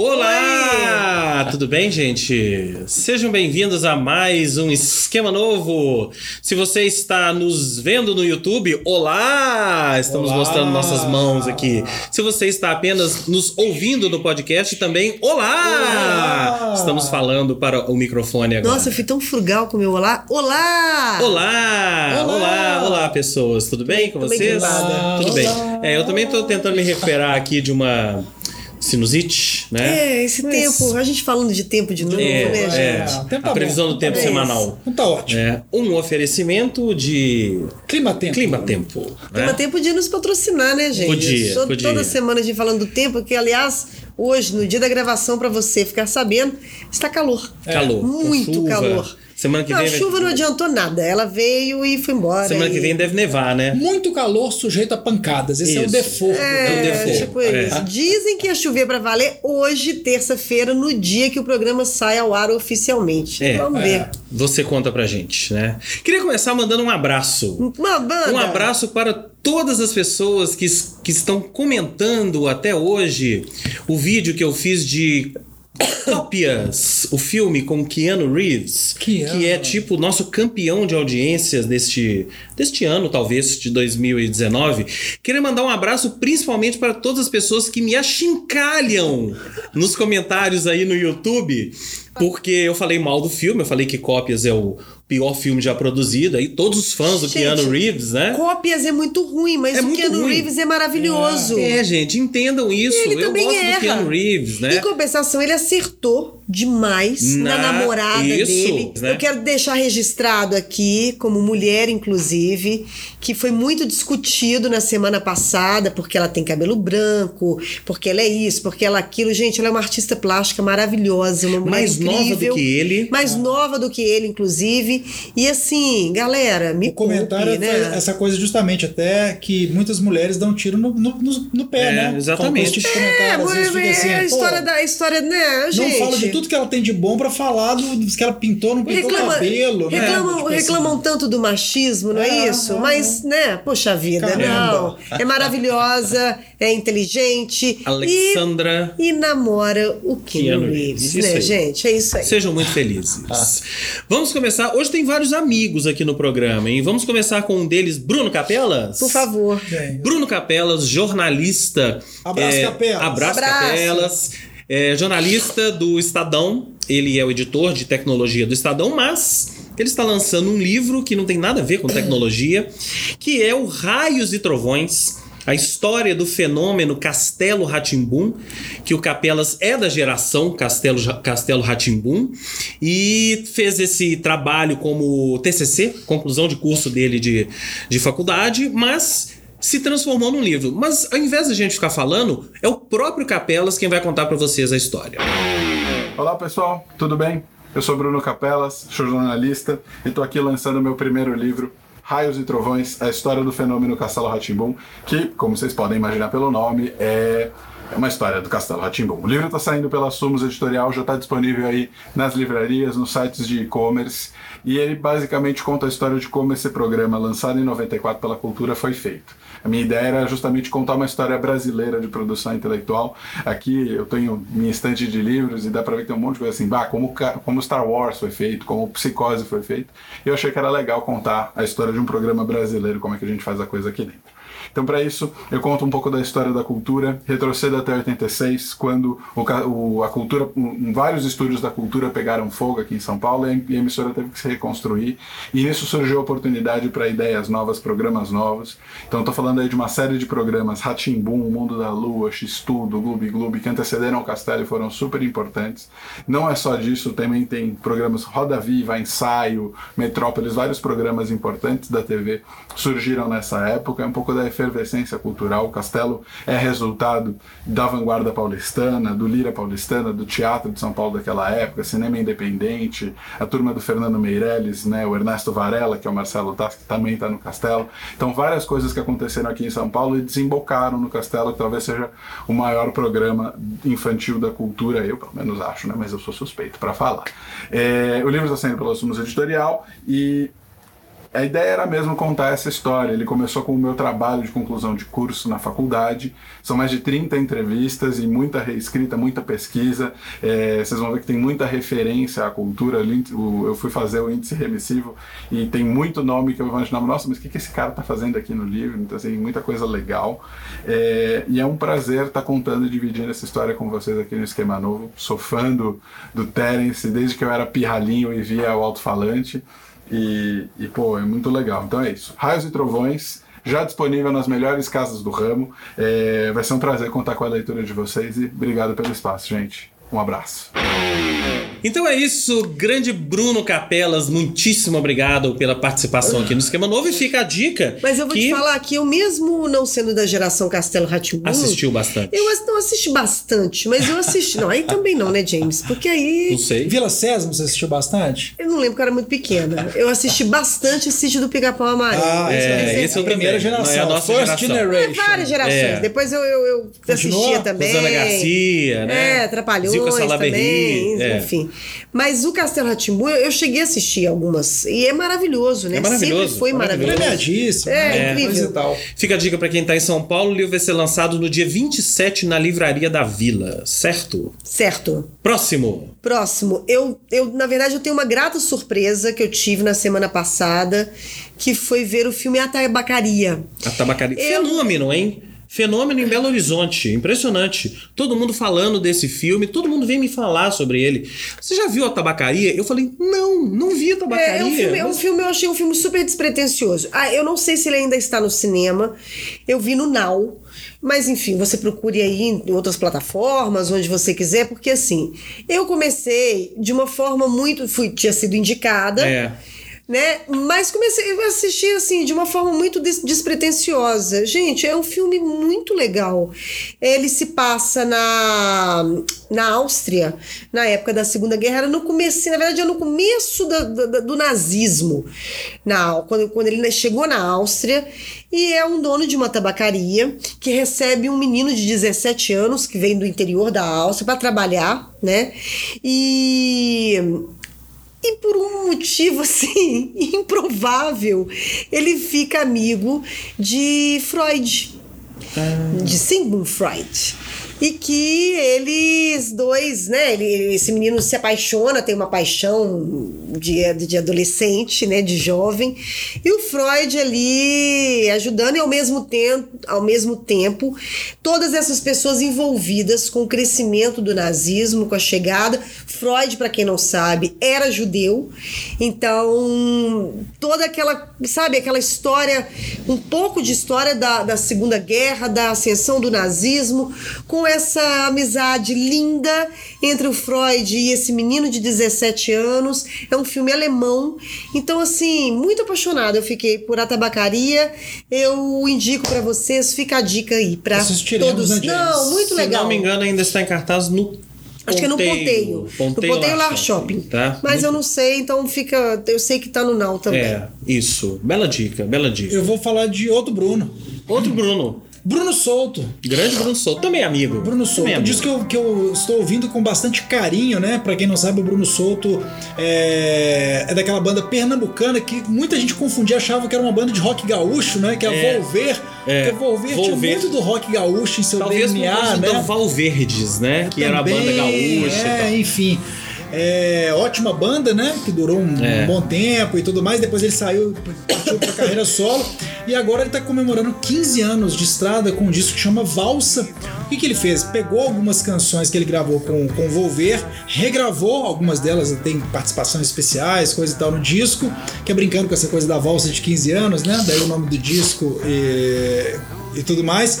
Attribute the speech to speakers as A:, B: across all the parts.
A: Olá! Oi. Tudo bem, gente? Sejam bem-vindos a mais um esquema novo. Se você está nos vendo no YouTube, olá! Estamos olá. mostrando nossas mãos aqui. Se você está apenas nos ouvindo no podcast, também olá! olá. Estamos falando para o microfone agora.
B: Nossa, eu fui tão frugal com o meu olá. Olá!
A: Olá! Olá, olá, olá pessoas. Tudo bem com vocês? Tudo bem. É, eu também estou tentando me recuperar aqui de uma sinusite, né?
B: É, esse Mas... tempo, a gente falando de tempo de novo, é, né,
A: é. gente? É, a previsão do tempo é semanal.
C: Então tá ótimo.
A: É, um oferecimento de
C: Clima Tempo.
A: Clima Tempo. Né?
B: Clima Tempo podia nos patrocinar, né, gente?
A: Podia,
B: Só,
A: podia.
B: Toda semana a gente falando do tempo, que aliás, hoje, no dia da gravação, para você ficar sabendo, está calor.
A: Calor.
B: Muito calor.
A: Semana que
B: não,
A: vem.
B: A chuva não adiantou nada. Ela veio e foi embora.
A: Semana
B: e...
A: que vem deve nevar, né?
C: Muito calor sujeito a pancadas. Esse
A: isso.
C: é o default.
B: É,
A: é o default.
B: Tipo é. isso. Dizem que ia chover para valer hoje, terça-feira, no dia que o programa sai ao ar oficialmente.
A: É,
B: Vamos ver. É.
A: Você conta pra gente, né? Queria começar mandando um abraço.
B: Uma banda.
A: Um abraço para todas as pessoas que, que estão comentando até hoje o vídeo que eu fiz de Cópias, o filme com Keanu Reeves,
C: Keanu.
A: que é tipo o nosso campeão de audiências deste, deste ano, talvez, de 2019. Queria mandar um abraço principalmente para todas as pessoas que me achincalham nos comentários aí no YouTube, porque eu falei mal do filme, eu falei que Cópias é o pior filme já produzido, aí todos os fãs do gente, Keanu Reeves, né?
B: Cópias é muito ruim, mas é o Keanu ruim. Reeves é maravilhoso.
A: É, é gente, entendam isso.
B: Ele
A: eu gosto
B: erra.
A: do Keanu Reeves, né?
B: Em compensação, ele acertou demais na, na namorada
A: isso,
B: dele.
A: Né?
B: Eu quero deixar registrado aqui, como mulher, inclusive, que foi muito discutido na semana passada, porque ela tem cabelo branco, porque ela é isso, porque ela é aquilo. Gente, ela é uma artista plástica maravilhosa, uma mulher
A: mais
B: incrível,
A: nova do que ele.
B: Mais nova do que ele, inclusive. E assim, galera, me
C: O comentário
B: poupe, né?
C: essa coisa justamente até que muitas mulheres dão tiro no, no, no, no pé,
A: É,
C: né?
A: exatamente.
C: Tipo vezes fica
B: é,
C: assim,
B: a
C: pô,
B: história da a história, né, gente?
C: Não fala de tudo que ela tem de bom pra falar do, do que ela pintou, não pintou
B: Reclama-
C: cabelo, né?
B: reclamam,
C: Tipo assim.
B: reclamam tanto do machismo, não é,
C: É,
B: isso?
C: é,
B: Mas, né, poxa vida,
C: Caramba.
B: não. É maravilhosa, é inteligente
A: Alexandra.
B: e, e namora o Keanu Reeves, né,
A: aí.
B: gente? É isso aí.
A: Sejam muito felizes. Vamos começar. Hoje tem vários amigos aqui no programa, hein? Vamos começar com um deles, Bruno Capelas.
B: Por favor.
A: Bruno Capelas, jornalista.
C: Abraço, Capelas.
A: Abraço,
B: Abraço.
A: Capelas. É, jornalista do Estadão. Ele é o editor de tecnologia do Estadão, mas ele está lançando um livro que não tem nada a ver com tecnologia, que é o Raios e Trovões. A história do fenômeno Castelo Ratimbum, que o Capelas é da geração Castelo Castelo Ratimbum e fez esse trabalho como TCC, conclusão de curso dele de, de faculdade, mas se transformou num livro. Mas ao invés da gente ficar falando, é o próprio Capelas quem vai contar para vocês a história.
D: Olá pessoal, tudo bem? Eu sou Bruno Capelas, sou jornalista e estou aqui lançando meu primeiro livro, Raios e Trovões, a história do fenômeno Castelo Ratimbum, que, como vocês podem imaginar pelo nome, é é uma história do Castelo Ratimbum. O livro está saindo pela Sumos Editorial, já está disponível aí nas livrarias, nos sites de e-commerce, e ele basicamente conta a história de como esse programa, lançado em 94 pela Cultura, foi feito. A minha ideia era justamente contar uma história brasileira de produção intelectual. Aqui eu tenho minha estante de livros e dá para ver que tem um monte de coisa assim, bah, como, como Star Wars foi feito, como Psicose foi feito. E eu achei que era legal contar a história de um programa brasileiro, como é que a gente faz a coisa aqui dentro. Então, para isso, eu conto um pouco da história da cultura, retrocedo até 86, quando o o- a cultura, um- vários estúdios da cultura pegaram fogo aqui em São Paulo e a em- a emissora teve que se reconstruir. E nisso surgiu a oportunidade para ideias novas, programas novos. Então, estou falando aí de uma série de programas, Ratimbum, Mundo da Lua, X-Tudo, Gloob Gloob, que antecederam o Castelo e foram super importantes. Não é só disso, também tem programas Roda Viva, Ensaio, Metrópolis, vários programas importantes da TV surgiram nessa época. É um pouco da efervescência cultural. O Castelo é resultado da vanguarda paulistana, do Lira paulistana, do teatro de São Paulo daquela época, cinema independente, a turma do Fernando Meirelles, né, o Ernesto Varela, que é o Marcelo Tassi, que também está no Castelo. Então, várias coisas que aconteceram aqui em São Paulo e desembocaram no Castelo, que talvez seja o maior programa infantil da cultura, eu pelo menos acho, né, mas eu sou suspeito para falar. É, o livro está saindo pela Sumos Editorial e a ideia era mesmo contar essa história. Ele começou com o meu trabalho de conclusão de curso na faculdade. São mais de 30 entrevistas e muita reescrita, muita pesquisa. É, vocês vão ver que tem muita referência à cultura. Eu fui fazer o índice remissivo e tem muito nome que eu imaginava, nossa, mas o que, que esse cara está fazendo aqui no livro? Então, assim, muita coisa legal. É, e é um prazer estar tá contando e dividindo essa história com vocês aqui no Esquema Novo. Sou fã do, do Terence desde que eu era pirralhinho e via o alto-falante. E, e, pô, é muito legal. Então é isso. Raios e Trovões, já disponível nas melhores casas do ramo. É, vai ser um prazer contar com a leitura de vocês e obrigado pelo espaço, gente. Um abraço.
A: Então é isso, grande Bruno Capelas, muitíssimo obrigado pela participação aqui no Esquema Novo e fica a dica.
B: Mas eu vou
A: que...
B: te falar que eu mesmo não sendo da geração Castelo Ratimbu,
A: assistiu bastante.
B: Eu não assisti bastante, mas eu assisti. não, aí também não, né, James? Porque aí.
A: Não sei.
C: Vila Sésamo, você assistiu bastante?
B: Eu não lembro que eu era muito pequena. Eu assisti bastante o sítio do Pica-Pau Amarelo.
C: Ah,
A: é, esse é o
C: primeira geração.
A: Não é a nossa
C: First
A: geração.
C: generation.
B: É, várias gerações.
A: É.
B: Depois eu, eu, eu assistia também.
A: Rosana Garcia, né?
B: É,
A: Zico
B: também,
A: Salaberry, é.
B: enfim. Mas o Castelo Ratimbu, eu cheguei a assistir algumas. E é maravilhoso, né?
A: É maravilhoso,
B: Sempre foi
A: maravilhoso.
B: maravilhoso.
C: Premiadíssimo.
B: É,
C: né?
B: incrível.
C: E.
A: Fica a dica pra quem tá em São Paulo, o livro vai ser lançado no dia 27 na Livraria da Vila, certo?
B: Certo.
A: Próximo.
B: Próximo, eu, eu, na verdade, eu tenho uma grata surpresa que eu tive na semana passada, que foi ver o filme A Tabacaria.
A: A tabacaria.
B: Eu-
A: Fenômeno, hein? Fenômeno em Belo Horizonte. Impressionante. Todo mundo falando desse filme, todo mundo vem me falar sobre ele. Você já viu a tabacaria? Eu falei, não, não vi a tabacaria.
B: É, é um filme, é um filme, eu achei um filme super despretensioso. Ah, eu não sei se ele ainda está no cinema. Eu vi no Now. Mas enfim, você procure aí em outras plataformas, onde você quiser, porque assim, eu comecei de uma forma muito. Fui, tinha sido indicada.
A: É.
B: Né? Mas comecei a assistir assim de uma forma muito des- despretensiosa. Gente, é um filme muito legal. Ele se passa na, na Áustria, na época da Segunda Guerra, era no começo, na verdade, é no começo do nazismo. Na, quando, quando ele chegou na Áustria, e é um dono de uma tabacaria que recebe um menino de 17 anos que vem do interior da Áustria para trabalhar, né? E e por um motivo assim improvável, ele fica amigo de Freud, de Sigmund Freud. E que eles dois, né? Ele, esse menino se apaixona, tem uma paixão de, de adolescente, né? De jovem. E o Freud ali ajudando e ao mesmo tempo, ao mesmo tempo, todas essas pessoas envolvidas com o crescimento do nazismo, com a chegada. Freud, para quem não sabe, era judeu. Então, toda aquela, sabe, aquela história, um pouco de história da, da Segunda Guerra, da ascensão do nazismo, com essa amizade linda entre o Freud e esse menino de 17 anos. É um filme alemão. Então, assim, muito apaixonada eu fiquei por A Tabacaria. Eu indico para vocês, fica a dica aí para todos.
C: James?
B: Não, muito
A: Se
B: legal.
A: não me engano, ainda está em cartaz no
B: Acho que é no Ponteio. no Ponteio Lar Shopping.
A: Tá?
B: Mas eu não sei, então fica. Eu sei que tá no Now também.
A: É, isso. Bela dica, bela dica.
C: Eu vou falar de outro Bruno.
A: Outro Bruno.
C: Bruno Souto.
A: Grande Bruno Souto. Também amigo.
C: Bruno Souto,
A: Também amigo.
C: diz que eu, que eu estou ouvindo com bastante carinho, né? Pra quem não sabe, o Bruno Souto é, é daquela banda pernambucana que muita gente confundia, achava que era uma banda de rock gaúcho, né? Que é,
A: É.
C: a Volver.
A: É.
C: Porque Volver tinha
A: Volver.
C: muito do rock gaúcho em seu
A: Talvez
C: DNA, né?
A: do Valverdes, né? Que era a banda
C: Também,
A: gaúcha
C: É, enfim. É, ótima banda, né? Que durou um,
A: É.
C: um bom tempo e tudo mais. Depois ele saiu, partiu pra carreira solo. E agora ele tá comemorando 15 anos de estrada com um disco que chama Valsa. O que, que ele fez? Pegou algumas canções que ele gravou com, com Volver, regravou algumas delas, tem participações especiais, coisa e tal no disco, que é brincando com essa coisa da valsa de 15 anos, né? Daí o nome do disco e, e tudo mais.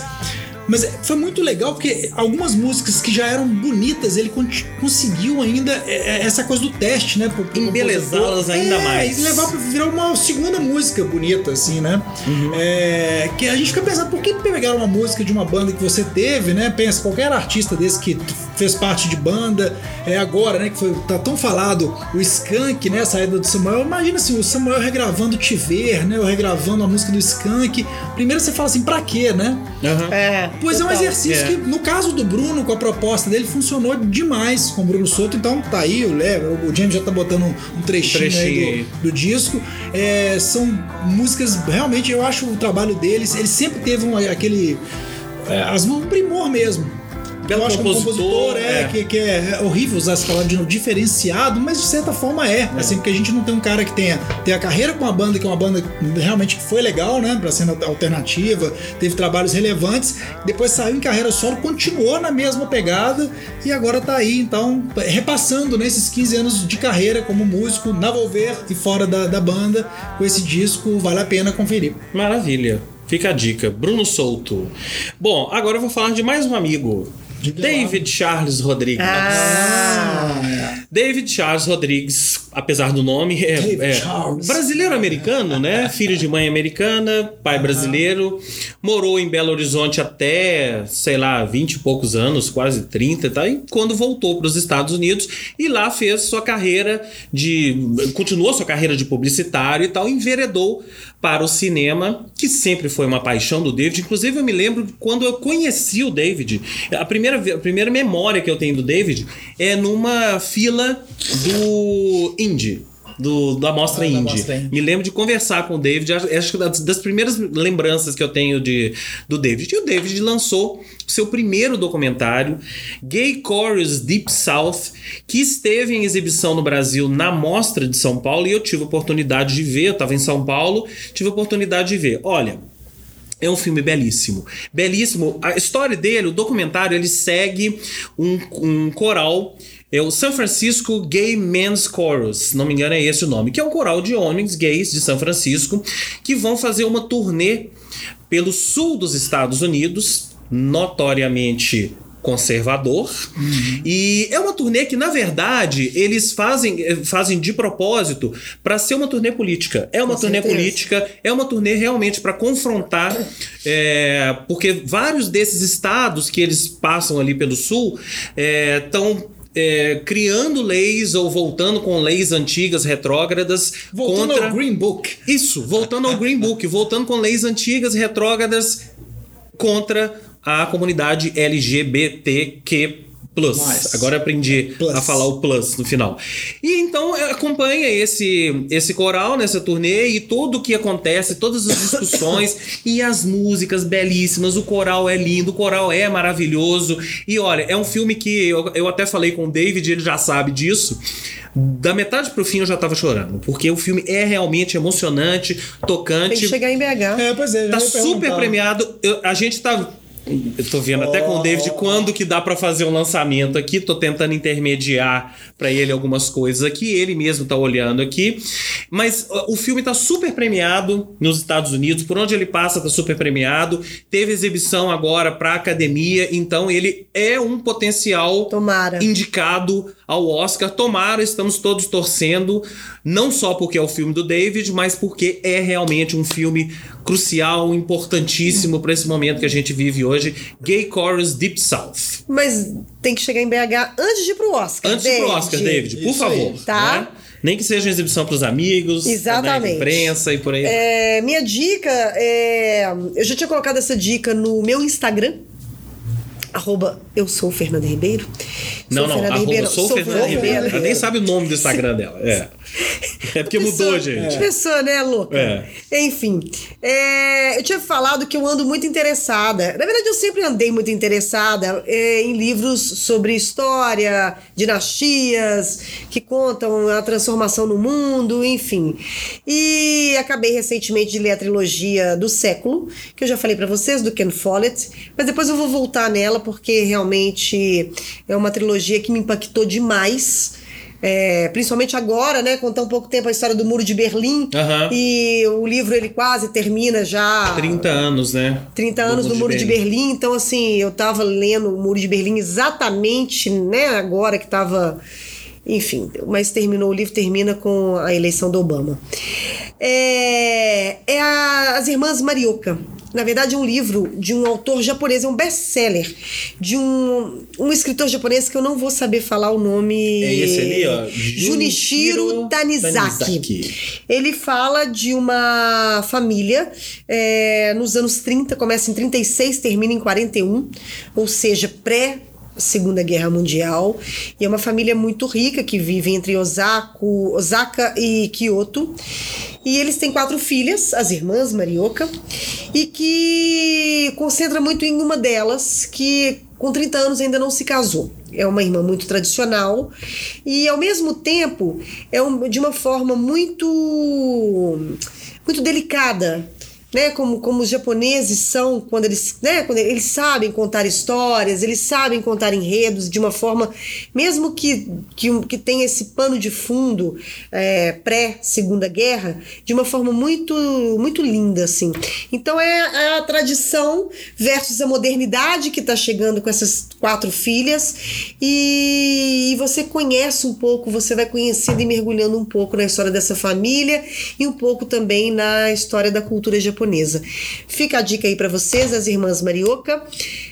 C: Mas foi muito legal porque algumas músicas que já eram bonitas, ele con- conseguiu ainda é, é, essa coisa do teste, né?
A: Embelezá-las ainda
C: É,
A: mais.
C: E levar pra virar uma segunda música bonita, assim, né?
A: Uhum.
C: É, que a gente fica pensando, por que pegaram uma música de uma banda que você teve, né? Pensa, qualquer artista desse que fez parte de banda, é agora, né? Que foi, tá tão falado, o Skank, né? A saída do Samuel. Imagina assim, o Samuel regravando Te Ver, né? Ou regravando a música do Skank. Primeiro você fala assim, pra quê, né?
A: Aham.
B: É.
C: Pois é um exercício
A: É.
C: que, no caso do Bruno, com a proposta dele, funcionou demais com o Bruno Souto. Então tá aí, o Léo, o James já tá botando um, um trechinho,
A: Trechinho
C: aí
A: aí.
C: do, do disco. É, são músicas, realmente, eu acho o trabalho deles, ele sempre teve um, aquele. É, as, um primor mesmo.
A: Belo
C: eu acho que um
A: compositor,
C: compositor é,
A: é.
C: Que, que é horrível usar essa palavra de novo, diferenciado, mas de certa forma é. Assim, porque a gente não tem um cara que tenha, tenha a carreira com uma banda que é uma banda realmente que foi legal, né? Pra cena alternativa, teve trabalhos relevantes, depois saiu em carreira solo, continuou na mesma pegada e agora tá aí, então, repassando nesses 15 anos de carreira como músico, na Volver e fora da, da banda, com esse disco, vale a pena conferir.
A: Maravilha. Fica a dica. Bruno Souto. Bom, agora eu vou falar de mais um amigo. David Charles Rodrigues.
B: Ah,
A: David Charles Rodrigues, apesar do nome, é, é brasileiro-americano, né? Filho de mãe americana, pai brasileiro. Morou em Belo Horizonte até, sei lá, 20 e poucos anos, quase 30, tá? E quando voltou para os Estados Unidos e lá fez sua carreira de. continuou sua carreira de publicitário e tal, enveredou para o cinema, que sempre foi uma paixão do David. Inclusive, eu me lembro quando eu conheci o David, a primeira, a primeira memória que eu tenho do David é numa fila do Indie. Do, da Mostra
C: Ah,
A: Indie.
C: Mostra Indie.
A: Me lembro de conversar com o David, acho que das, das primeiras lembranças que eu tenho de, do David. E o David lançou seu primeiro documentário, Gay Chorus Deep South, que esteve em exibição no Brasil na Mostra de São Paulo e eu tive a oportunidade de ver, eu estava em São Paulo, tive a oportunidade de ver. Olha, é um filme belíssimo. Belíssimo. A história dele, o documentário, ele segue um, um coral. É o San Francisco Gay Men's Chorus, se não me engano é esse o nome, que é um coral de homens gays de São Francisco que vão fazer uma turnê pelo sul dos Estados Unidos, notoriamente conservador. E é uma turnê que, na verdade, eles fazem, eh, fazem de propósito para ser uma turnê política. É uma
B: Com
A: turnê
B: certeza.
A: política, é uma turnê realmente para confrontar, é, porque vários desses estados que eles passam ali pelo sul estão. Criando leis ou voltando com leis antigas, retrógradas,
C: Voltando
A: contra
C: ao Green Book.
A: isso, voltando ao Green Book, voltando com leis antigas, retrógradas contra a comunidade LGBTQ+.
C: Mais.
A: Agora aprendi
C: Plus.
A: a falar o plus no final. E então é, acompanha esse esse coral nessa turnê e tudo o que acontece, todas as discussões e as músicas belíssimas. O coral é lindo, o coral é maravilhoso. E olha, é um filme que eu, eu até falei com o David, ele já sabe disso. Da metade pro fim eu já tava chorando, porque o filme é realmente emocionante, tocante.
B: tem que chegar em BH.
C: É, pois é.
A: Tá super premiado. Eu- a gente tá. Eu tô vendo até com o David quando que dá pra fazer um lançamento aqui. Tô tentando intermediar pra ele algumas coisas aqui. Ele mesmo tá olhando aqui. Mas o filme tá super premiado nos Estados Unidos. Por onde ele passa, tá super premiado. Teve exibição agora pra academia. Então ele é um potencial
B: Tomara.
A: indicado ao Oscar. Tomara, estamos todos torcendo, não só porque é o filme do David, mas porque é realmente um filme crucial, importantíssimo para esse momento que a gente vive hoje. Gay Chorus Deep South.
B: Mas tem que chegar em BH antes de ir pro Oscar.
A: Antes de ir pro
B: David.
A: Oscar, David, por
C: Isso aí.
A: favor.
B: Tá.
A: né? Nem que seja uma exibição para os amigos,
B: Exatamente.
A: da imprensa e por aí.
B: É, minha dica é. Eu já tinha colocado essa dica no meu Instagram. Arroba eu sou Fernanda Ribeiro.
A: não,
B: Sou
A: não,
B: Fernanda
A: arroba
B: Ribeiro.
A: sou Fernanda Ribeiro. Ela nem sabe o nome do Instagram dela. É. É porque mudou,
B: Pessoa-
A: gente.
B: Pessoa, né, louca?
A: É.
B: Enfim, é, eu tinha falado que eu ando muito interessada. Na verdade, eu sempre andei muito interessada é, em livros sobre história, dinastias, que contam a transformação no mundo, enfim. E acabei recentemente de ler a trilogia do século, que eu já falei pra vocês, do Ken Follett, mas depois eu vou voltar nela porque realmente é uma trilogia que me impactou demais. É, principalmente agora, né? Com tão pouco tempo a história do Muro de Berlim.
A: Aham.
B: E o livro ele quase termina já.
A: 30 anos, né?
B: 30 anos do Muro de Berlim. Então, assim, eu tava lendo o Muro de Berlim exatamente, né? Agora que tava. Enfim, mas terminou, o livro termina com a eleição do Obama. É, é a- as irmãs Marioka. Na verdade, é um livro de um autor japonês, é um best-seller de um, um escritor japonês que eu não vou saber falar o nome.
A: É esse ali, ó.
B: Junichiro Tanizaki.
A: Tanizaki.
B: Ele fala de uma família é, nos anos 30, começa em 36, termina em 41, ou seja, pré Segunda Guerra Mundial. E é uma família muito rica que vive entre Osako, Osaka e Kyoto. E eles têm quatro filhas, as irmãs Marioka, e que concentra muito em uma delas, que com 30 anos ainda não se casou. É uma irmã muito tradicional e ao mesmo tempo é um- de uma forma muito muito delicada, né? Como, como os japoneses são quando eles, né? Quando eles sabem contar histórias, eles sabem contar enredos de uma forma, mesmo que que, que tenha esse pano de fundo é, pré Segunda Guerra, de uma forma muito muito linda assim. Então é, é a tradição versus a modernidade que está chegando com essas quatro filhas e, e você conhece um pouco, você vai conhecendo e mergulhando um pouco na história dessa família e um pouco também na história da cultura japonesa. Fica a dica aí para vocês, as irmãs Marioka.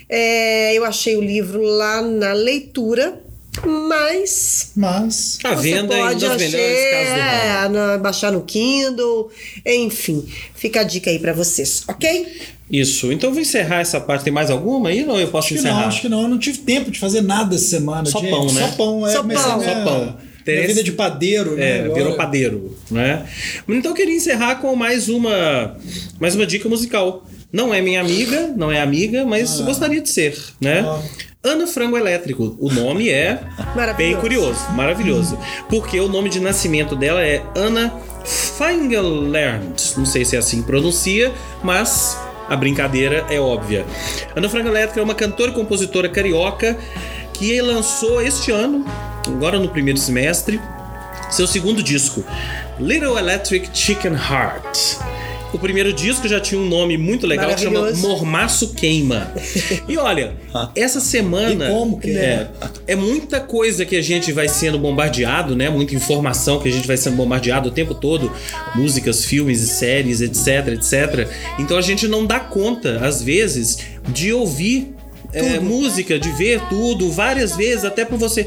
B: É, eu achei o livro lá na leitura, mas
C: Mas.
A: A
B: você
A: venda
B: pode
A: em das melhores
B: achar,
A: casas do mundo.
B: é, baixar no Kindle, enfim. Fica a dica aí para vocês, ok?
A: Isso. Então eu vou encerrar essa parte. Tem mais alguma aí? Ou eu posso
C: Acho que
A: encerrar?
C: não, acho que não. Eu não tive tempo de fazer nada essa semana.
A: Só
C: gente.
A: pão, né?
C: Só pão, é.
B: Só pão.
C: Minha,
A: Só pão.
C: Minha vida de padeiro, né?
A: É,
C: agora.
A: virou padeiro, né? Então eu queria encerrar com mais uma, mais uma dica musical. Não é minha amiga, não é amiga, mas gostaria de ser, né?
C: Ah.
A: Ana Frango Elétrico. O nome é bem curioso, maravilhoso. Porque o nome de nascimento dela é Ana Feingelernd. Não sei se é assim que pronuncia, mas a brincadeira é óbvia. Ana Frango Elétrico é uma cantora e compositora carioca que lançou este ano, agora no primeiro semestre, seu segundo disco, Little Electric Chicken Heart. O primeiro disco já tinha um nome muito legal que chama. Mormaço Queima. E olha, essa semana
C: E como que
A: é, é muita coisa que a gente vai sendo bombardeado, né? Muita informação que a gente vai sendo bombardeado o tempo todo, músicas, filmes e séries, etc, etc. Então a gente não dá conta às vezes de ouvir é, música, de ver tudo várias vezes, até pra você.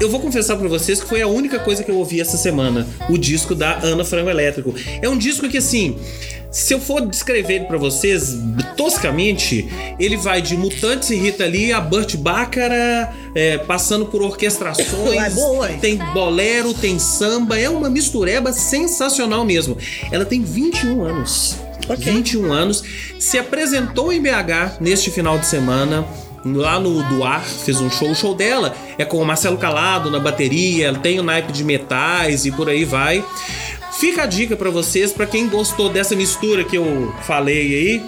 A: Eu vou confessar pra vocês que foi a única coisa que eu ouvi essa semana, o disco da Ana Frango Elétrico. É um disco que assim, se eu for descrever ele pra vocês toscamente, ele vai de Mutantes e Rita Lee a Burt Baccara, é, passando por orquestrações,
B: É ué.
A: tem bolero, tem samba, é uma mistureba sensacional mesmo. Ela tem 21 anos. 21 anos, se apresentou em BH neste final de semana. Lá no Duar, fez um show. O show dela é com o Marcelo Calado na bateria, tem o naipe de metais e por aí vai. Fica a dica pra vocês, pra quem gostou dessa mistura que eu falei aí.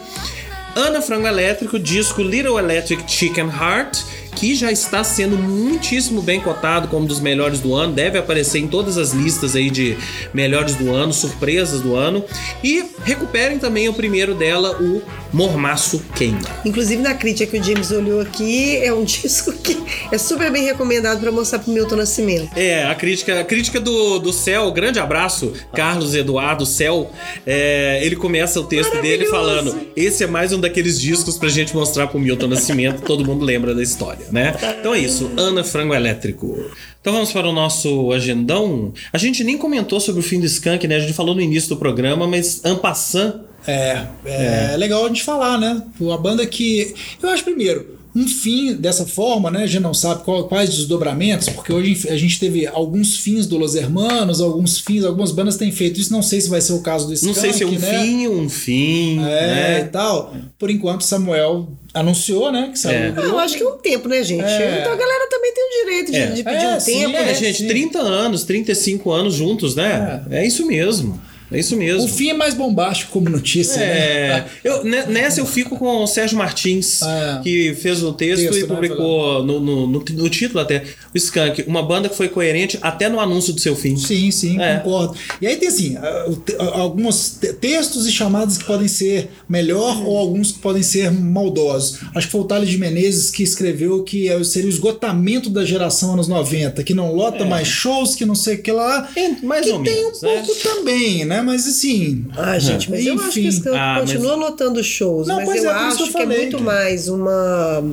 A: Ana Frango Elétrico, disco Little Electric Chicken Heart, que já está sendo muitíssimo bem cotado como um dos melhores do ano, deve aparecer em todas as listas aí de melhores do ano, surpresas do ano. E recuperem também o primeiro dela, o Mormaço Queima.
B: Inclusive na crítica que o James olhou aqui, é um disco que é super bem recomendado para mostrar pro Milton Nascimento.
A: É, a crítica, a crítica do, do Céu, grande abraço, Carlos Eduardo Céu. é, ele começa o texto dele falando: esse é mais um daqueles discos pra gente mostrar pro Milton Nascimento, todo mundo lembra da história, né? Então é isso, Ana Frango Elétrico. Então vamos para o nosso agendão. A gente nem comentou sobre o fim do Skank, né? A gente falou no início do programa, mas Ampassan.
C: É, é, legal a gente falar, né? Uma banda que. Eu acho, primeiro, um fim dessa forma, né? A gente não sabe qual- quais desdobramentos, porque hoje a gente teve alguns fins do Los Hermanos, alguns fins, algumas bandas têm feito isso. Não sei se vai ser o caso do
A: Não sei se é um
C: né?
A: fim, um fim.
C: É,
A: né?
C: e tal. Por enquanto, Samuel anunciou, né? Que saiu
A: É.
C: do
B: Ah,
C: grupo.
B: eu acho que é um tempo, né, gente?
C: É.
B: Então a galera também tem o direito de,
A: É.
B: de pedir
C: É,
B: um
C: sim,
B: tempo,
C: é,
B: né?
A: É, gente,
C: sim.
A: 30 anos, 35 anos juntos, né? É, isso mesmo. É isso mesmo.
C: O fim é mais bombástico como notícia,
A: É,
C: né?
A: eu, ne- nessa eu fico com o Sérgio Martins,
C: É.
A: que fez um texto,
C: Texto,
A: e
C: né,
A: publicou no, no, no- no título até, o Skank, uma banda que foi coerente até no anúncio do seu fim.
C: Sim, sim,
A: É.
C: concordo. E aí tem assim, ah, o ah, alguns te- textos e chamadas que podem ser melhor ou alguns que podem ser maldosos. Acho que foi o Thales de Menezes que escreveu que eh, seria o esgotamento da geração anos 90, que não lota mais shows, que não sei o que lá.
A: É, mais
C: que
A: ou
C: tem
A: menos,
C: um
A: né?
C: pouco também, né? Né? Mas assim.
B: Ah, gente, mas eu acho que
C: Enfim.
B: Skank
A: Ah, mas-
B: continua lotando shows,
C: Não,
B: mas eu
C: é, isso que
B: acho
C: eu
B: que é muito mais uma.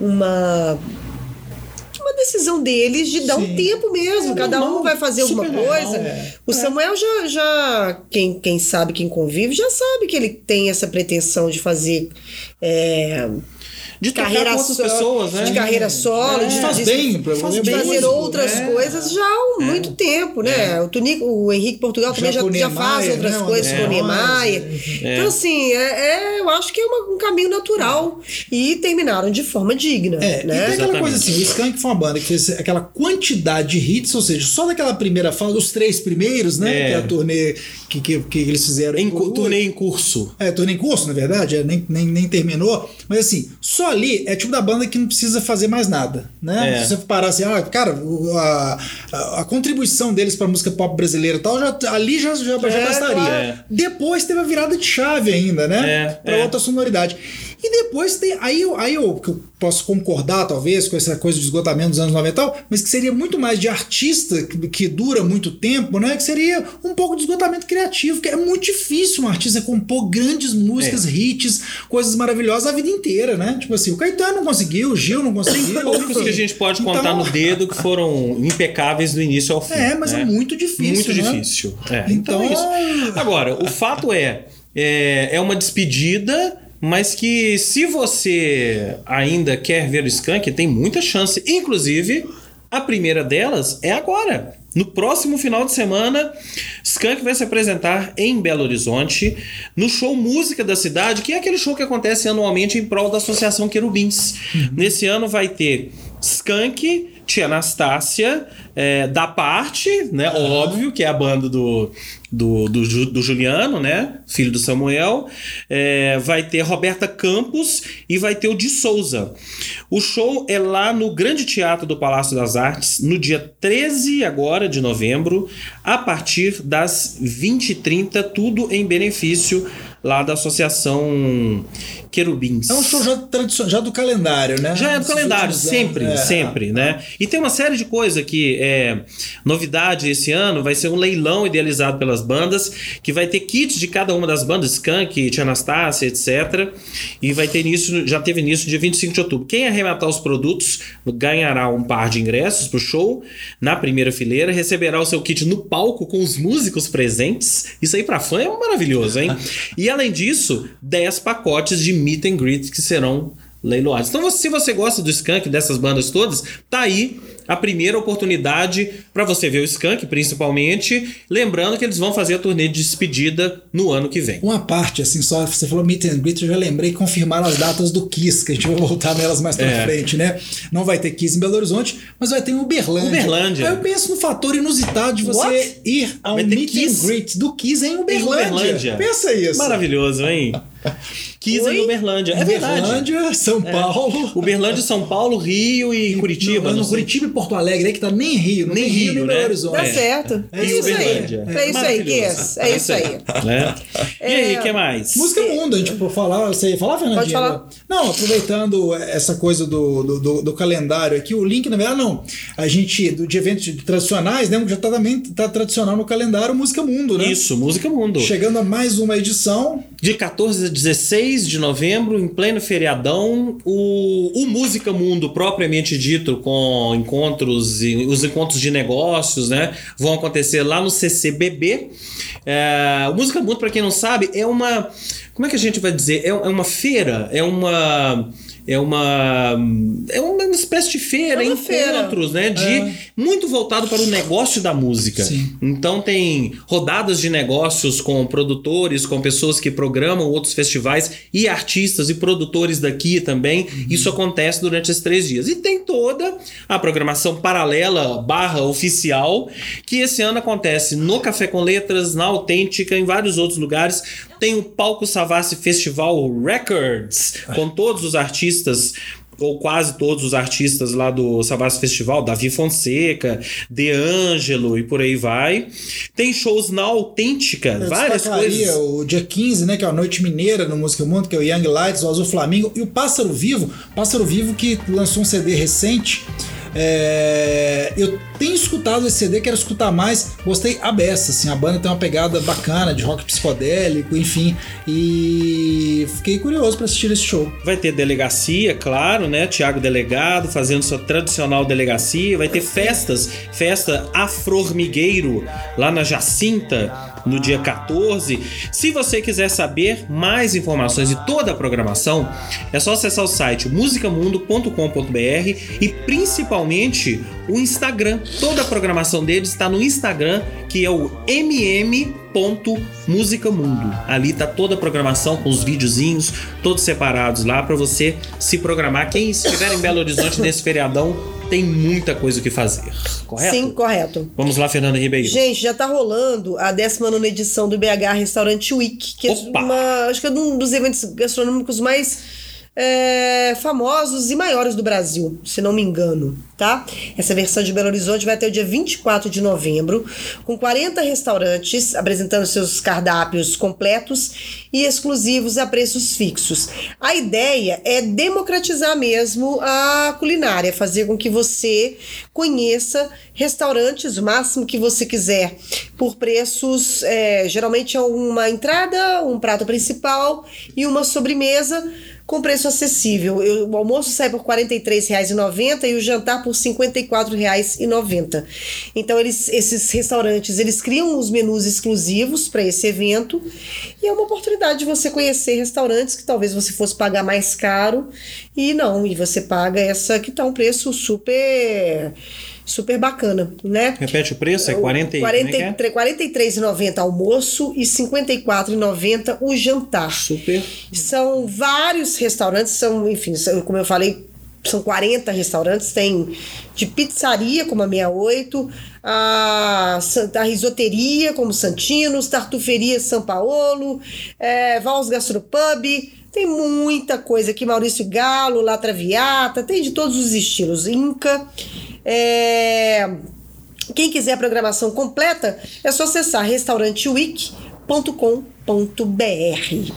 B: uma. Decisão deles de dar um
C: Sim.
B: tempo mesmo.
C: É
B: Cada
C: normal,
B: um vai fazer alguma
C: super normal,
B: coisa.
C: é.
B: O Samuel já, já quem, quem sabe, quem convive, já sabe que ele tem essa pretensão de fazer. é,
A: De
B: carreira
A: com outras
B: solo,
A: pessoas, né?
B: de carreira solo,
A: É,
B: de,
C: faz
B: de-
C: bem,
B: de
C: bem
B: fazer outras
A: é.
B: coisas já há muito tempo, né? O, Tunico, o Henrique Portugal também já,
C: o
B: já faz outras
C: né?
B: Coisas com o Niemeyer. Então, assim, é, é- eu acho que é uma- um caminho natural. E terminaram de forma digna,
C: É, e
B: né?
C: tem aquela
A: Exatamente.
C: coisa assim, o Skank foi uma banda que fez aquela quantidade de hits, ou seja, só daquela primeira fase, os três primeiros, né?
A: É.
C: Que é a turnê que, que, que eles fizeram.
A: Em,
C: por-
A: turnê em curso.
C: É, turnê em curso, na verdade, é, nem, nem, nem terminou. Mas assim, só ali é tipo da banda que não precisa fazer mais nada, né?
A: É.
C: Se você parar assim, ah, cara, a, a, a contribuição deles pra música pop brasileira e tal, já, ali já, já, já
B: É,
C: bastaria. Depois teve a virada de chave ainda, né?
A: É,
C: pra
A: é.
C: outra sonoridade. E depois tem. Aí, eu, aí eu, que eu posso concordar, talvez, com essa coisa de esgotamento dos anos 90 e tal, mas que seria muito mais de artista que, que dura muito tempo, né? Que seria um pouco de esgotamento criativo, que é muito difícil um artista compor grandes músicas, hits, coisas maravilhosas a vida inteira, né? Tipo assim, o Caetano não conseguiu, o Gil não conseguiu.
A: Poucos que a gente pode contar
C: Então-
A: no dedo que foram impecáveis do início ao fim.
C: É, mas é
A: né?
C: muito difícil.
A: Muito
C: né?
A: difícil. É, então,
C: Então-
A: é isso. Agora, o fato é, é, é uma despedida, mas que se você ainda quer ver o Skank, tem muita chance. Inclusive, a primeira delas é agora. No próximo final de semana, Skank vai se apresentar em Belo Horizonte no show Música da Cidade, que é aquele show que acontece anualmente em prol da Associação Querubins. Nesse ano vai ter Skank, Tia Anastácia, é, da parte, né? Óbvio, que é a banda do, do, do, do Juliano, né? Filho do Samuel. É, vai ter Roberta Campos e vai ter o de Souza. O show é lá no Grande Teatro do Palácio das Artes, no dia 13 agora de novembro, a partir das 20h30, tudo em benefício lá da Associação Querubins.
C: É um show já, já do calendário, né?
A: Já é do
C: Esses
A: calendário, sempre,
C: anos. É.
A: sempre, né? E tem uma série de coisas que é novidade esse ano, vai ser um leilão idealizado pelas bandas, que vai ter kits de cada uma das bandas, Skank, Tia Anastácia, etc. E vai ter início, já teve início dia 25 de outubro. Quem arrematar os produtos ganhará um par de ingressos pro show na primeira fileira, receberá o seu kit no palco com os músicos presentes. Isso aí pra fã é maravilhoso, hein? E além disso, 10 pacotes de meet and greet que serão leiloados. Então, se você gosta do Skank, dessas bandas todas, tá aí a primeira oportunidade para você ver o Skank, principalmente. Lembrando que eles vão fazer a turnê de despedida no ano que vem.
C: Uma parte, assim, só você falou meet and greet, eu já lembrei confirmaram as datas do Kiss, que a gente vai voltar nelas mais pra
A: É.
C: frente, né? Não vai ter Kiss em Belo Horizonte, mas vai ter em Uberlândia.
A: Uberlândia.
C: Aí eu penso no fator inusitado de você
A: What?
C: ir ao
A: Vai ter
C: meet
A: Kiss?
C: and greet do Kiss em Uberlândia.
A: Uberlândia.
C: Pensa isso.
A: Maravilhoso, hein? Kiss
B: Oi?
A: em Uberlândia. É verdade.
C: Uberlândia, São Paulo.
A: Uberlândia, São Paulo, Rio e Curitiba.
C: Não,
A: não
C: no
A: sei.
C: Curitiba e Porto Alegre, aí que tá nem Rio, não
A: Nem
C: tem Rio,
A: Rio,
C: nem
A: né?
C: Belo Horizonte.
B: Tá
A: É.
B: certo. É
A: E
B: isso aí.
A: Uberlândia.
B: É isso aí. Guess. É isso aí.
A: Né? E aí, o que mais?
C: Música Mundo, a gente pode falar, você ia falar, Fernandinho?
B: Pode falar.
C: Não, aproveitando essa coisa do, do, do- do calendário aqui, o link, na verdade, não. A gente, do, de eventos tradicionais, né? Já tá também tá tradicional no calendário Música Mundo, né?
A: Isso, Música Mundo.
C: Chegando a mais uma edição.
A: De 14 a 16 de novembro, em pleno feriadão, o, o Música Mundo, propriamente dito, com encontros e os encontros de negócios, né? Vão acontecer lá no CCBB. É, o Música Mundo, para quem não sabe, é uma. Como é que a gente vai dizer? É, é uma feira, é uma. É uma. É uma espécie de feira,
B: É uma feira.
A: encontros, né? De,
C: É.
A: Muito voltado para o negócio da música.
C: Sim.
A: Então tem rodadas de negócios com produtores, com pessoas que programam outros festivais e artistas e produtores daqui também. Isso acontece durante esses três dias. E tem toda a programação paralela barra oficial que esse ano acontece no Café com Letras, na Autêntica, em vários outros lugares. Tem o Palco Savassi Festival Records, com todos os artistas ou quase todos os artistas lá do Savassi Festival, Davi Fonseca, De Angelo e por aí vai. Tem shows na Autêntica,
C: Eu
A: várias coisas.
C: O dia 15, né? Que é a Noite Mineira no Música Mundo, que é o Young Lights, o Azul Flamingo e o Pássaro Vivo. Pássaro Vivo que lançou um CD recente. É, eu tenho escutado esse CD, quero escutar mais. Gostei a beça, assim, a banda tem uma pegada bacana de rock psicodélico, enfim. E fiquei curioso para assistir esse show.
A: Vai ter delegacia, claro, né? Tiago Delegado fazendo sua tradicional delegacia. Vai ter festas, festa Afrormigueiro lá na Jacinta no dia 14. Se você quiser saber mais informações e toda a programação, é só acessar o site musicamundo.com.br e principalmente o Instagram. Toda a programação deles está no Instagram, que é o mm.musicamundo. Ali tá toda a programação com os videozinhos, todos separados lá para você se programar. Quem estiver em Belo Horizonte nesse feriadão, tem muita coisa o que fazer, correto?
B: Sim, correto.
A: Vamos lá, Fernanda Ribeiro.
B: Gente, já tá rolando a 19 edição do BH Restaurante Week, que
A: Opa!
B: é uma, acho que é um dos eventos gastronômicos mais é, famosos e maiores do Brasil, se não me engano, tá? Essa versão de Belo Horizonte vai até o dia 24 de novembro, com 40 restaurantes apresentando seus cardápios completos e exclusivos a preços fixos. A ideia é democratizar mesmo a culinária, fazer com que você conheça restaurantes o máximo que você quiser por preços, é, geralmente é uma entrada, um prato principal e uma sobremesa com preço acessível. Eu- o almoço sai por R$ 43,90 e o jantar por R$ 54,90. Então eles, esses restaurantes eles criam os menus exclusivos para esse evento e é uma oportunidade de você conhecer restaurantes que talvez você fosse pagar mais caro e não, e você paga essa que tá um preço super super bacana, né?
A: Repete o preço, é 40 e- como é que é?
B: 43 43,90 almoço e R$ 54,90 o jantar.
A: Super.
B: São vários restaurantes, são, enfim, são, como eu falei, são 40 restaurantes, tem de pizzaria, como a 68, a, a risoteria, como Santinos, Tartuferia São Paulo, é, Vals Gastropub, tem muita coisa aqui, Maurício Galo, La Traviata, tem de todos os estilos, Inca, é... Quem quiser a programação completa, é só acessar restauranteweek.com.br.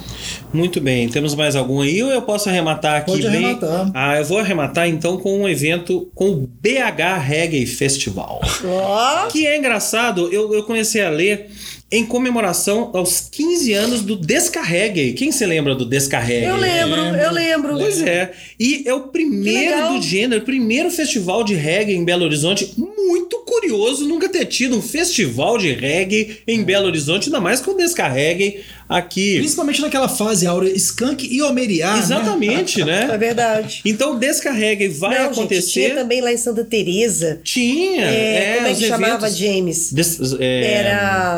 A: Muito bem. Temos mais algum aí ou eu posso arrematar aqui
C: Pode
A: bem?
C: arrematar.
A: Ah, eu vou arrematar então com um evento com o BH Reggae Festival.
B: Ó,
A: Que é engraçado, eu, eu comecei a ler em comemoração aos 15 anos do Descarregue. Quem se lembra do Descarregue?
B: eu lembro, eu lembro.
A: Pois é. E é o primeiro do gênero, o primeiro festival de reggae em Belo Horizonte. Muito curioso nunca ter tido um festival de reggae em Belo Horizonte, ainda mais com o Descarregue aqui.
C: Principalmente naquela fase áurea Skunk e Omeriá. né?
A: Exatamente,
B: É
A: né?
B: verdade.
A: Então o Descarregue vai
B: Não, gente,
A: acontecer.
B: tinha também lá em Santa Teresa.
A: Tinha,
B: É,
A: é,
B: como é que chamava,
A: eventos.
B: James?
A: Des- é,
B: Era.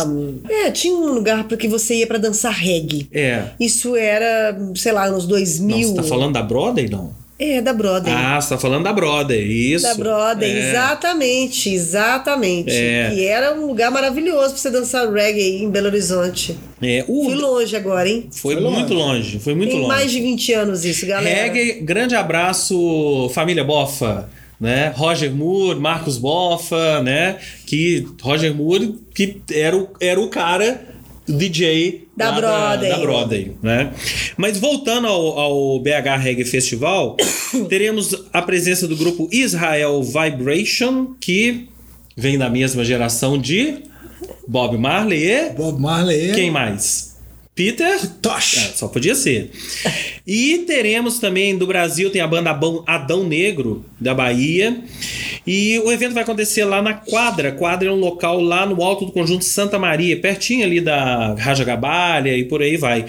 B: É, tinha um lugar para que você ia para dançar reggae.
A: É.
B: Isso era, sei lá, nos 2000.
A: Não, você tá falando da Broadway, não?
B: É, da Brother.
A: Ah, você tá falando da Brother, isso.
B: Da Brother,
A: É.
B: exatamente, exatamente.
A: É.
B: E era um lugar maravilhoso pra você dançar reggae em Belo Horizonte.
A: É, o-
B: Fui longe agora, hein?
A: foi,
C: Foi
A: muito longe, foi muito
B: Tem
A: longe.
B: mais de 20 anos isso, galera.
A: Reggae, grande abraço, família Bofa. Né? Roger Moore, Marcos Bofa, né? Que Roger Moore que era o, era o cara DJ
B: Da Broadway.
A: Da, Broadway, né? Mas voltando ao, ao BH Reggae Festival, teremos a presença do grupo Israel Vibration, que vem da mesma geração de Bob Marley e
C: Bob Marley.
A: quem mais? Peter
C: Tosh.
A: é, só podia ser. E teremos também do Brasil, tem a banda Adão Negro, da Bahia. E o evento vai acontecer lá na Quadra. Quadra é um local lá no alto do Conjunto Santa Maria, pertinho ali da Raja Gabalha e por aí vai.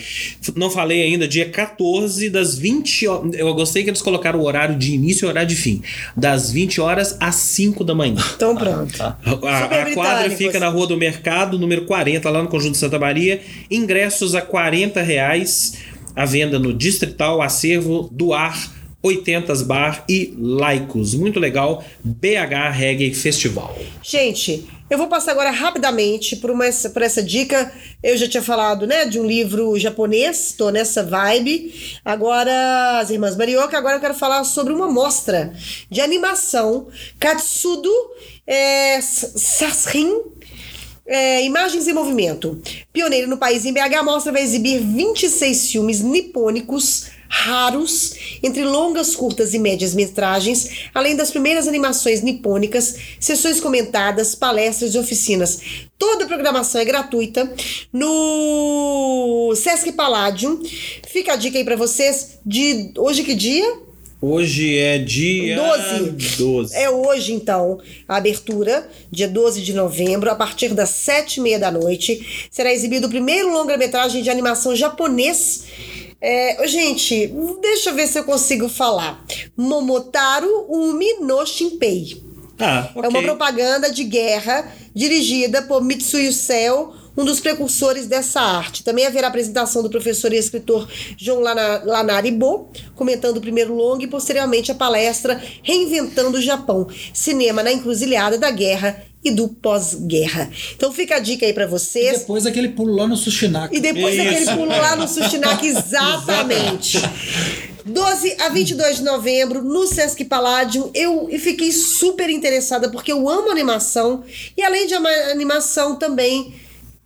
A: Não falei ainda, dia 14, das 20 horas. Eu gostei que eles colocaram o horário de início e o horário de fim. Das 20 horas às 5 da manhã.
B: Então pronto.
A: A, a- a
B: Super
A: quadra fica na Rua do Mercado, número 40, lá no Conjunto Santa Maria. Ingressos a 40 reais. A venda no Distrital Acervo do Ar, 80 Bar e Laicos. Muito legal. BH Reggae Festival.
B: Gente, eu vou passar agora rapidamente por, uma, por essa dica. Eu já tinha falado, né, de um livro japonês, tô nessa vibe. Agora, as Irmãs Marioka, agora eu quero falar sobre uma mostra de animação Katsudo é, Sasrin. É, Imagens em Movimento. Pioneiro no país em BH, a mostra vai exibir 26 filmes nipônicos raros entre longas, curtas e médias metragens, além das primeiras animações nipônicas, sessões comentadas, palestras e oficinas. Toda a programação é gratuita no Sesc Palladium. Fica a dica aí para vocês de hoje que dia?
A: Hoje é dia
B: 12.
A: 12.
B: É hoje, então, a abertura, dia 12 de novembro, a partir das sete e meia da noite. Será exibido o primeiro longa-metragem de animação japonês. É, gente, deixa eu ver se eu consigo falar. Momotaro Umi no Shinpei.
A: Ah,
B: É uma propaganda de guerra dirigida por Mitsuyo Seo, um dos precursores dessa arte. Também haverá apresentação do professor e escritor João Lana- Lanaribo, comentando o primeiro longa e posteriormente a palestra Reinventando o Japão, cinema na encruzilhada da guerra e do pós-guerra. Então fica a dica aí pra
C: E
B: vocês.
C: depois aquele pulo lá no Sushinaka.
B: E depois
A: Isso.
B: aquele pulo lá no Sushinak, exatamente. 12 a 22 de novembro, no Sesc Palladium, eu fiquei super interessada porque eu amo animação e além de amar animação também,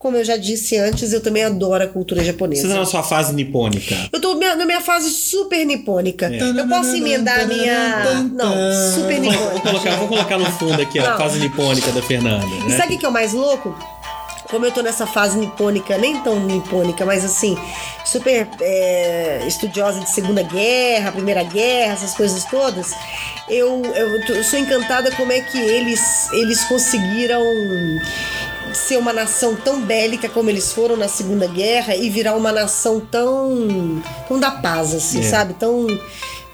B: como eu já disse antes, eu também adoro a cultura
A: Você tá
B: japonesa.
A: na sua fase nipônica.
B: Eu tô minha- na minha fase super nipônica.
A: É.
B: Eu posso emendar a minha. Não, super
A: Vou
B: nipônica.
A: colocar, vou colocar no fundo aqui, ó, a fase nipônica da Fernanda.
B: E
A: Né?
B: sabe o que que é o mais louco? Como eu tô nessa fase nipônica, nem tão nipônica, mas assim, super é, estudiosa de Segunda Guerra, Primeira Guerra, essas coisas todas, eu, eu, tô- eu sou encantada como é que eles, eles conseguiram ser uma nação tão bélica como eles foram na Segunda Guerra e virar uma nação tão, tão da paz, assim,
A: É.
B: sabe? Tão,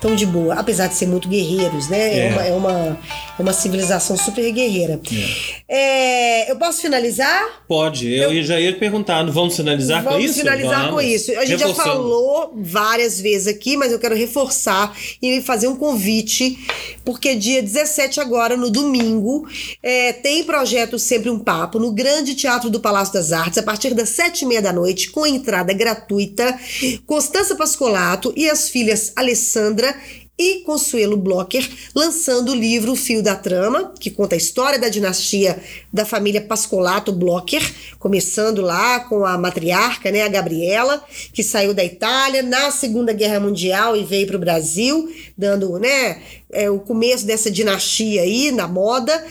B: tão de boa. Apesar de ser muito guerreiros, né? É,
A: É.
B: uma, é, uma, é uma civilização super guerreira. É, eu posso finalizar?
A: Pode, eu, já ia perguntar, vamos finalizar
B: Vamos
A: com isso?
B: finalizar
A: Vamos.
B: com isso. A gente já
A: Reforçando.
B: falou várias vezes aqui, mas eu quero reforçar e fazer um convite, porque dia 17 agora, no domingo, é, tem projeto Sempre um Papo no Grande Teatro do Palácio das Artes, a partir das sete e meia da noite, com entrada gratuita. Constança Pascolato e as filhas Alessandra e Consuelo Blocker, lançando o livro Fio da Trama, que conta a história da dinastia da família Pascolato Blocker, começando lá com a matriarca, né, a Gabriela, que saiu da Itália na Segunda Guerra Mundial e veio para o Brasil, dando, né, é, o começo dessa dinastia aí na moda.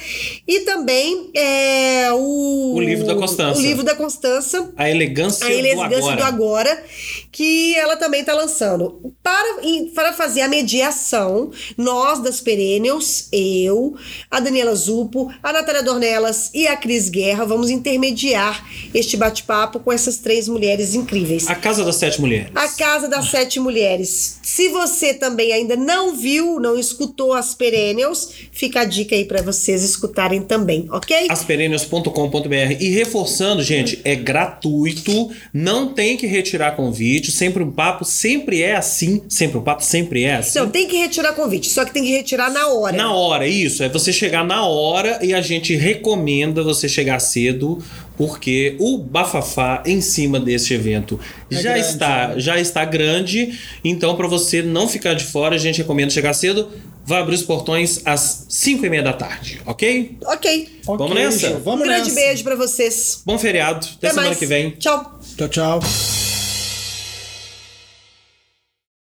B: E também é, o...
A: O livro da Constança.
B: O livro da Constança,
A: A elegância,
B: a elegância
A: do agora.
B: do agora, que ela também está lançando. Para, para fazer a mediação, nós das Perennials, eu, a Daniela Zupo, a Natália Dornelas e a Cris Guerra, vamos intermediar este bate-papo com essas três mulheres incríveis.
A: A Casa das Sete Mulheres.
B: A Casa das Sete Mulheres. Se você também ainda não viu, não escutou as Perennials, fica a dica aí para vocês escutarem também, ok?
A: asperennios.com.br e reforçando, gente, é gratuito, não tem que retirar convite, sempre um papo, sempre é assim, sempre um papo, sempre é assim.
B: Não, tem que retirar convite, só que tem que retirar na hora.
A: Na hora, isso. É você chegar na hora e a gente recomenda você chegar cedo, porque o bafafá em cima desse evento
C: É
A: já
C: grande,
A: está
C: né?
A: já está grande. Então, para você não ficar de fora, a gente recomenda chegar cedo. Vai abrir os portões às 5 e meia da tarde, ok?
B: Ok.
A: Vamos
C: Ok,
A: nessa?
C: Vamos
B: um grande
C: nessa.
B: beijo pra vocês.
A: Bom feriado. Até, semana
B: mais.
A: que vem.
B: Tchau.
C: Tchau, tchau.